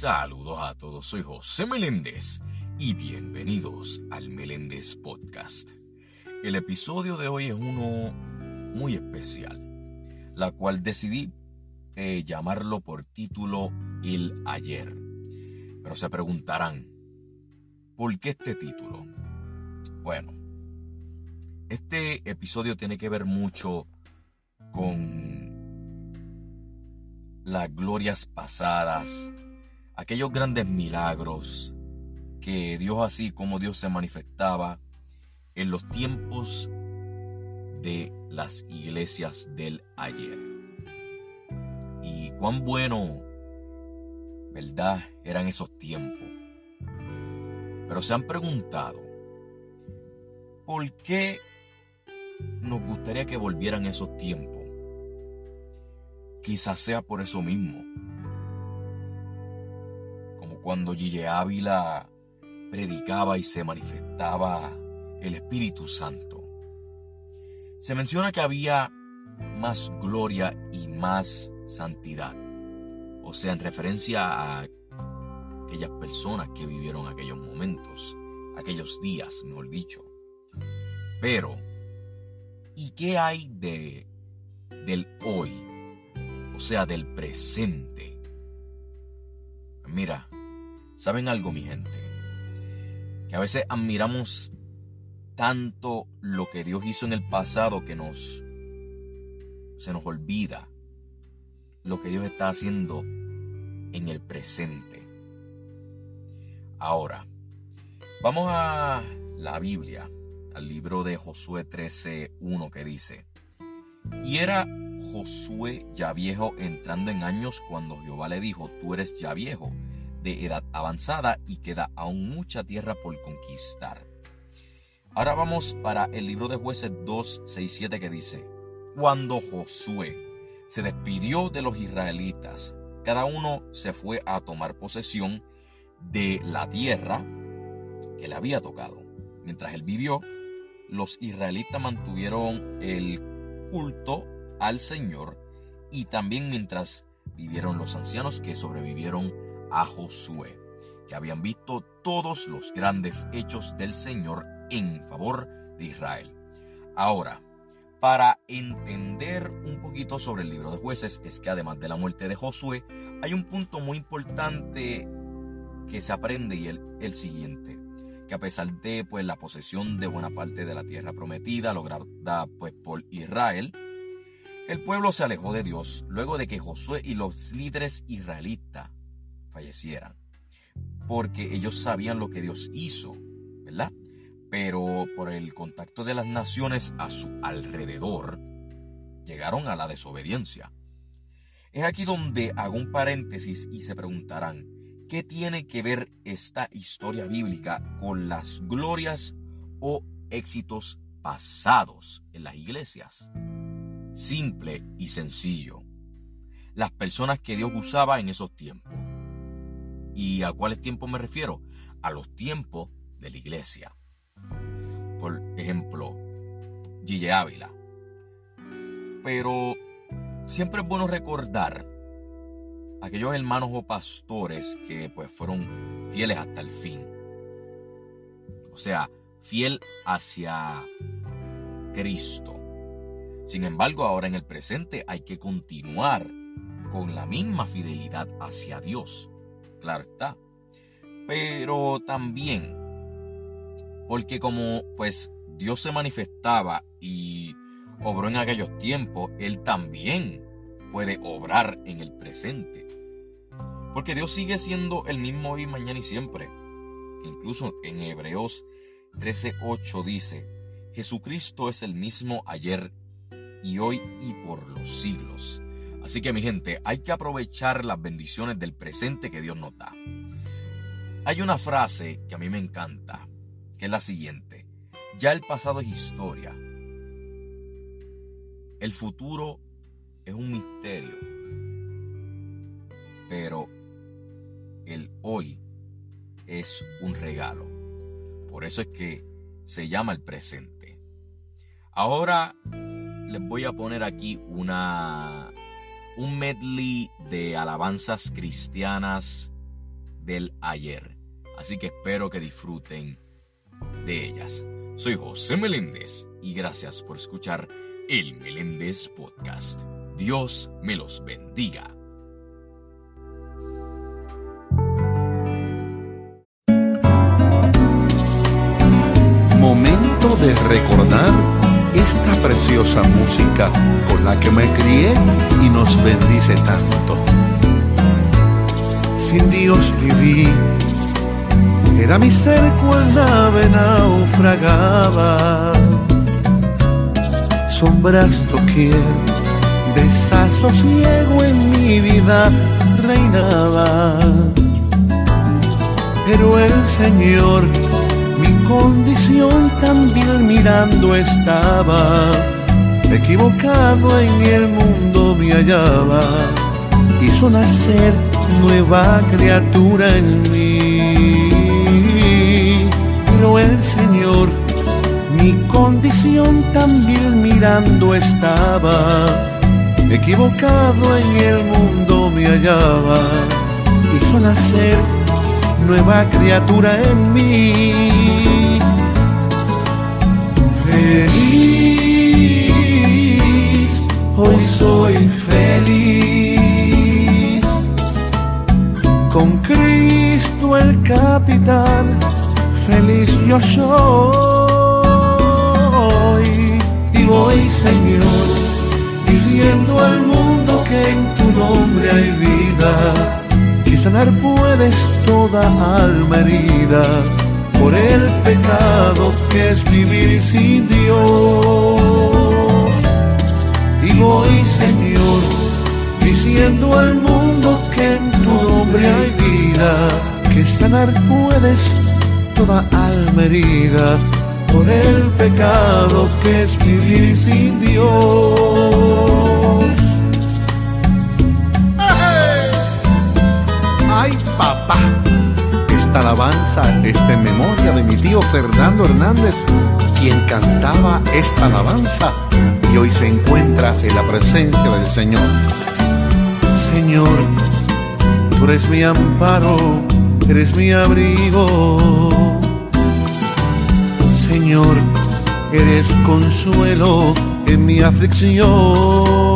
Saludos a todos, soy José Meléndez y bienvenidos al Meléndez Podcast. El episodio de hoy es uno muy especial, la cual decidí eh, llamarlo por título El ayer. Pero se preguntarán, ¿por qué este título? Bueno, este episodio tiene que ver mucho con las glorias pasadas, aquellos grandes milagros que Dios así como Dios se manifestaba en los tiempos de las iglesias del ayer. Y cuán bueno, ¿verdad? Eran esos tiempos. Pero se han preguntado, ¿por qué nos gustaría que volvieran esos tiempos? Quizás sea por eso mismo. Cuando Gille Ávila predicaba y se manifestaba el Espíritu Santo. Se menciona que había más gloria y más santidad. O sea, en referencia a aquellas personas que vivieron aquellos momentos, aquellos días, mejor dicho. Pero, ¿y qué hay de del hoy? O sea, del presente. Mira, ¿saben algo, mi gente? Que a veces admiramos tanto lo que Dios hizo en el pasado que nos se nos olvida lo que Dios está haciendo en el presente. Ahora, vamos a la Biblia, al libro de Josué 13:1 que dice: Y era Josué ya viejo entrando en años cuando Jehová le dijo: Tú eres ya viejo, de edad avanzada y queda aún mucha tierra por conquistar. Ahora vamos para el libro de jueces 2, 6, 7 que dice, cuando Josué se despidió de los israelitas, cada uno se fue a tomar posesión de la tierra que le había tocado. Mientras él vivió, los israelitas mantuvieron el culto al Señor y también mientras vivieron los ancianos que sobrevivieron a Josué, que habían visto todos los grandes hechos del Señor en favor de Israel. Ahora, para entender un poquito sobre el libro de jueces, es que además de la muerte de Josué, hay un punto muy importante que se aprende y el, el siguiente, que a pesar de pues, la posesión de buena parte de la tierra prometida lograda pues, por Israel, el pueblo se alejó de Dios luego de que Josué y los líderes israelitas fallecieran, porque ellos sabían lo que Dios hizo, ¿verdad? Pero por el contacto de las naciones a su alrededor, llegaron a la desobediencia. Es aquí donde hago un paréntesis y se preguntarán, ¿qué tiene que ver esta historia bíblica con las glorias o éxitos pasados en las iglesias? Simple y sencillo. Las personas que Dios usaba en esos tiempos. ¿Y a cuáles tiempos me refiero? A los tiempos de la iglesia. Por ejemplo, Gille Ávila. Pero siempre es bueno recordar aquellos hermanos o pastores que pues fueron fieles hasta el fin. O sea, fiel hacia Cristo. Sin embargo, ahora en el presente hay que continuar con la misma fidelidad hacia Dios. Claro está. Pero también, porque como pues Dios se manifestaba y obró en aquellos tiempos, Él también puede obrar en el presente. Porque Dios sigue siendo el mismo hoy, mañana y siempre. Incluso en Hebreos 13:8 dice, Jesucristo es el mismo ayer y hoy y por los siglos. Así que mi gente, hay que aprovechar las bendiciones del presente que Dios nos da. Hay una frase que a mí me encanta, que es la siguiente. Ya el pasado es historia. El futuro es un misterio. Pero el hoy es un regalo. Por eso es que se llama el presente. Ahora les voy a poner aquí una un medley de alabanzas cristianas del ayer. Así que espero que disfruten de ellas. Soy José Meléndez y gracias por escuchar el Meléndez Podcast. Dios me los bendiga. Momento de recordar esta preciosa música con la que me crié y nos bendice tanto. Sin Dios viví, era mi ser cual nave naufragaba. Sombras doquier, desasosiego en mi vida reinaba. Pero el Señor mi condición también mirando estaba, equivocado en el mundo me hallaba, hizo nacer nueva criatura en mí. Pero el Señor, mi condición también mirando estaba, equivocado en el mundo me hallaba, hizo nacer nueva criatura en mí. Feliz, hoy soy feliz. Con Cristo el capitán, feliz yo soy. Y voy, Señor, diciendo al mundo que en tu nombre hay vida sanar puedes toda alma herida por el pecado que es vivir sin Dios. Y voy, Señor, diciendo al mundo que en tu nombre hay vida, que sanar puedes toda alma herida por el pecado que es vivir sin Dios. Esta alabanza está en memoria de mi tío Fernando Hernández, quien cantaba esta alabanza y hoy se encuentra en la presencia del Señor. Señor, tú eres mi amparo, eres mi abrigo. Señor, eres consuelo en mi aflicción.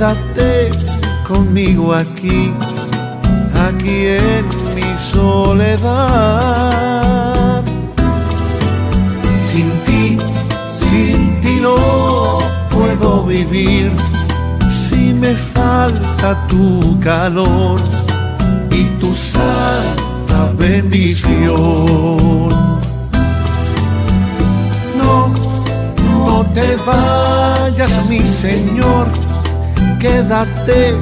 Quédate conmigo aquí, aquí en mi soledad. Sin ti, sin ti no puedo vivir, si me falta tu calor y tu santa bendición. te vayas, mi Señor, quédate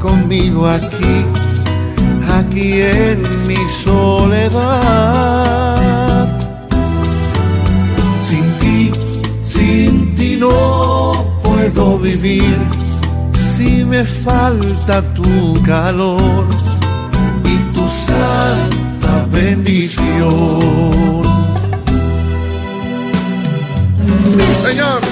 conmigo aquí, aquí en mi soledad. Sin ti, sin ti no puedo vivir, si me falta tu calor y tu santa bendición. Sí, Señor.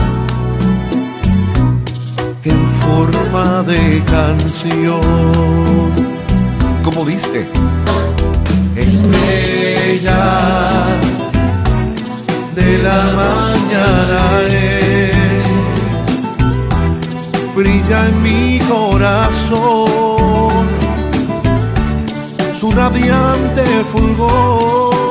forma de canción. Como dice, estrella de la mañana es, brilla en mi corazón su radiante fulgor.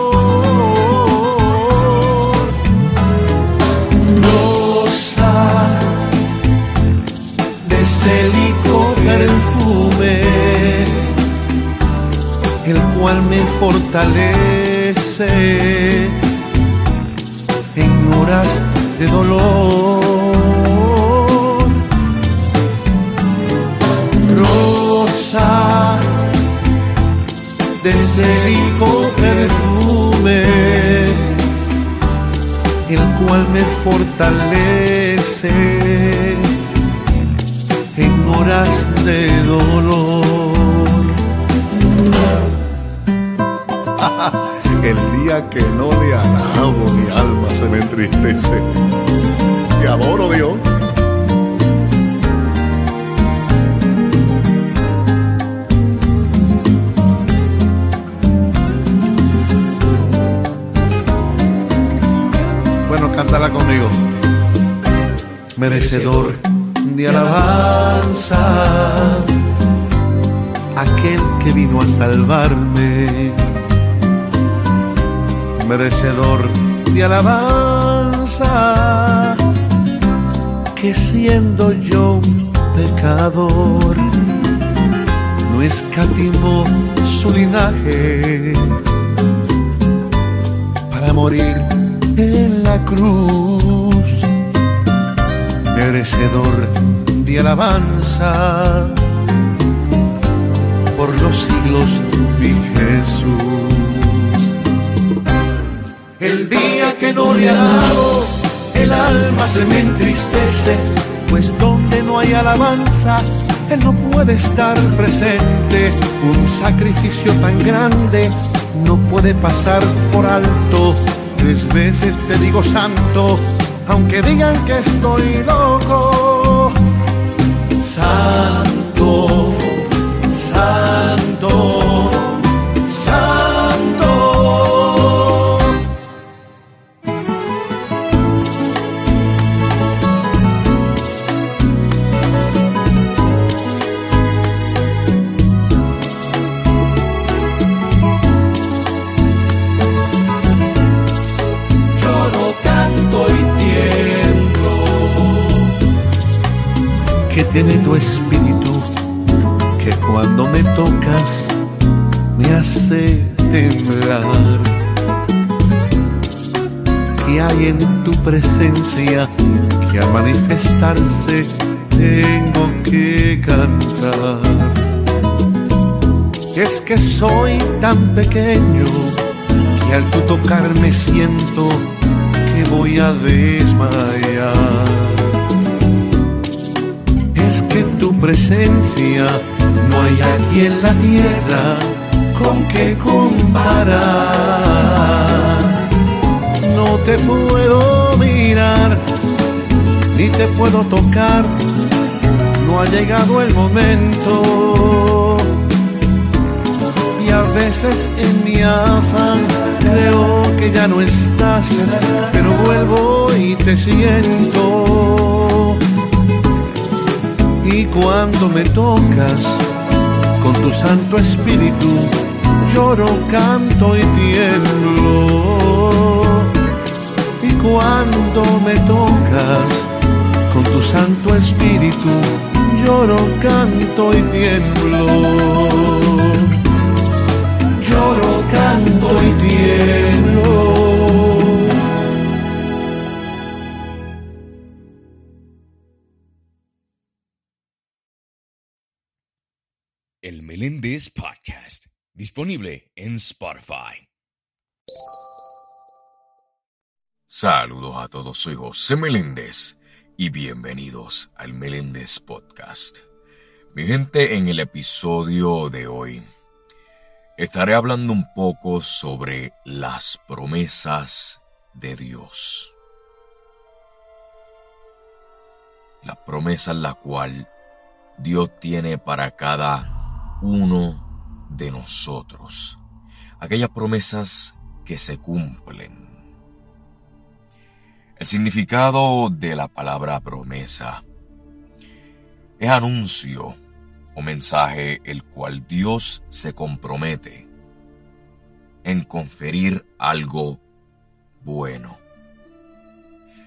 Cual me fortalece en horas de dolor. Conmigo. Merecedor de alabanza, aquel que vino a salvarme, merecedor de alabanza, que siendo yo pecador, no escatimó su linaje para morir en la cruz merecedor de alabanza. Por los siglos vi Jesús. El día que no le alabo, el alma se me entristece, pues donde no hay alabanza, Él no puede estar presente. Un sacrificio tan grande no puede pasar por alto. Tres veces te digo santo, aunque digan que estoy loco. Temblar. Que hay en tu presencia que al manifestarse tengo que cantar. Es que soy tan pequeño que al tu tocarme siento que voy a desmayar que tu presencia no hay aquí en la tierra con que comparar. No te puedo mirar, ni te puedo tocar, no ha llegado el momento. Y a veces en mi afán creo que ya no estás, pero vuelvo y te siento y cuando me tocas con tu Santo Espíritu, lloro, canto y tiemblo. Y cuando me tocas con tu Santo Espíritu, lloro, canto y tiemblo. Lloro, canto y tiemblo. Meléndez Podcast, disponible en Spotify. Saludos a todos, soy José Meléndez y bienvenidos al Meléndez Podcast. Mi gente, en el episodio de hoy estaré hablando un poco sobre las promesas de Dios. La promesa en la cual Dios tiene para cada uno de nosotros. Aquellas promesas que se cumplen. El significado de la palabra promesa es anuncio o mensaje el cual Dios se compromete en conferir algo bueno.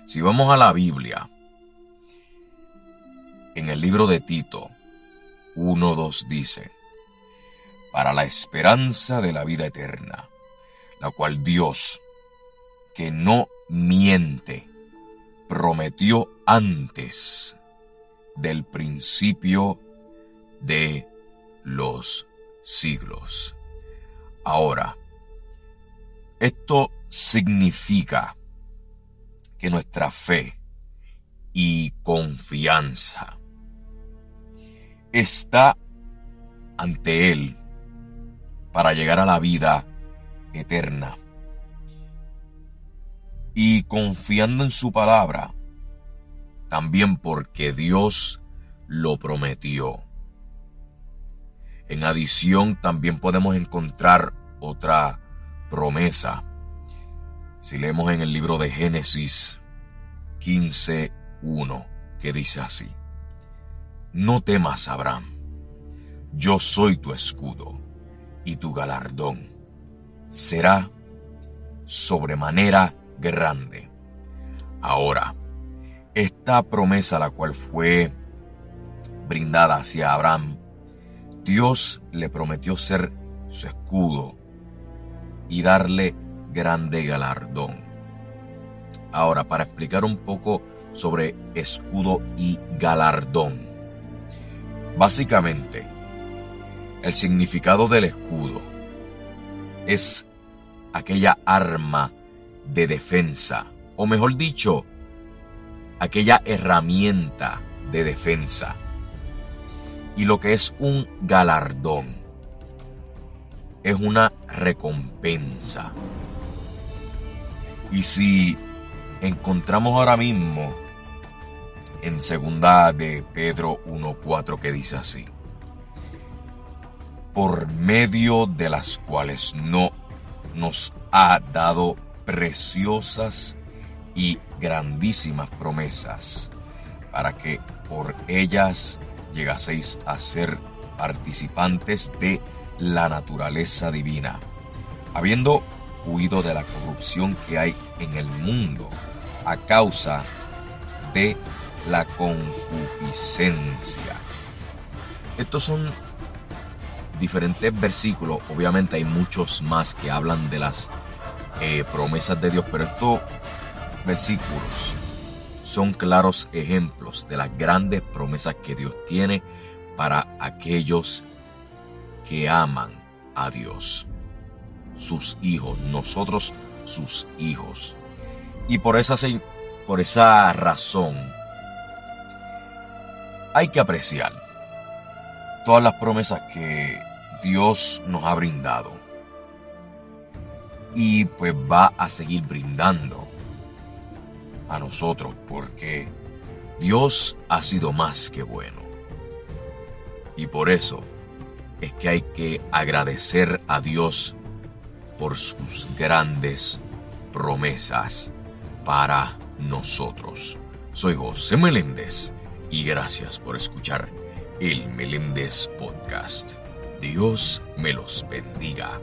Si vamos a la Biblia, en el libro de Tito 1.2 dice, para la esperanza de la vida eterna, la cual Dios, que no miente, prometió antes del principio de los siglos. Ahora, esto significa que nuestra fe y confianza está ante Él para llegar a la vida eterna. Y confiando en su palabra, también porque Dios lo prometió. En adición, también podemos encontrar otra promesa. Si leemos en el libro de Génesis 15.1, que dice así. No temas, Abraham, yo soy tu escudo y tu galardón será sobremanera grande. Ahora, esta promesa la cual fue brindada hacia Abraham, Dios le prometió ser su escudo y darle grande galardón. Ahora, para explicar un poco sobre escudo y galardón. Básicamente, el significado del escudo es aquella arma de defensa, o mejor dicho, aquella herramienta de defensa. Y lo que es un galardón es una recompensa. Y si encontramos ahora mismo en segunda de Pedro 1.4 que dice así, por medio de las cuales no nos ha dado preciosas y grandísimas promesas, para que por ellas llegaseis a ser participantes de la naturaleza divina, habiendo huido de la corrupción que hay en el mundo a causa de la concupiscencia. Estos son diferentes versículos, obviamente hay muchos más que hablan de las eh, promesas de Dios, pero estos versículos son claros ejemplos de las grandes promesas que Dios tiene para aquellos que aman a Dios, sus hijos, nosotros sus hijos. Y por esa, por esa razón, hay que apreciar todas las promesas que Dios nos ha brindado. Y pues va a seguir brindando a nosotros porque Dios ha sido más que bueno. Y por eso es que hay que agradecer a Dios por sus grandes promesas para nosotros. Soy José Meléndez y gracias por escuchar el Meléndez Podcast. Dios me los bendiga.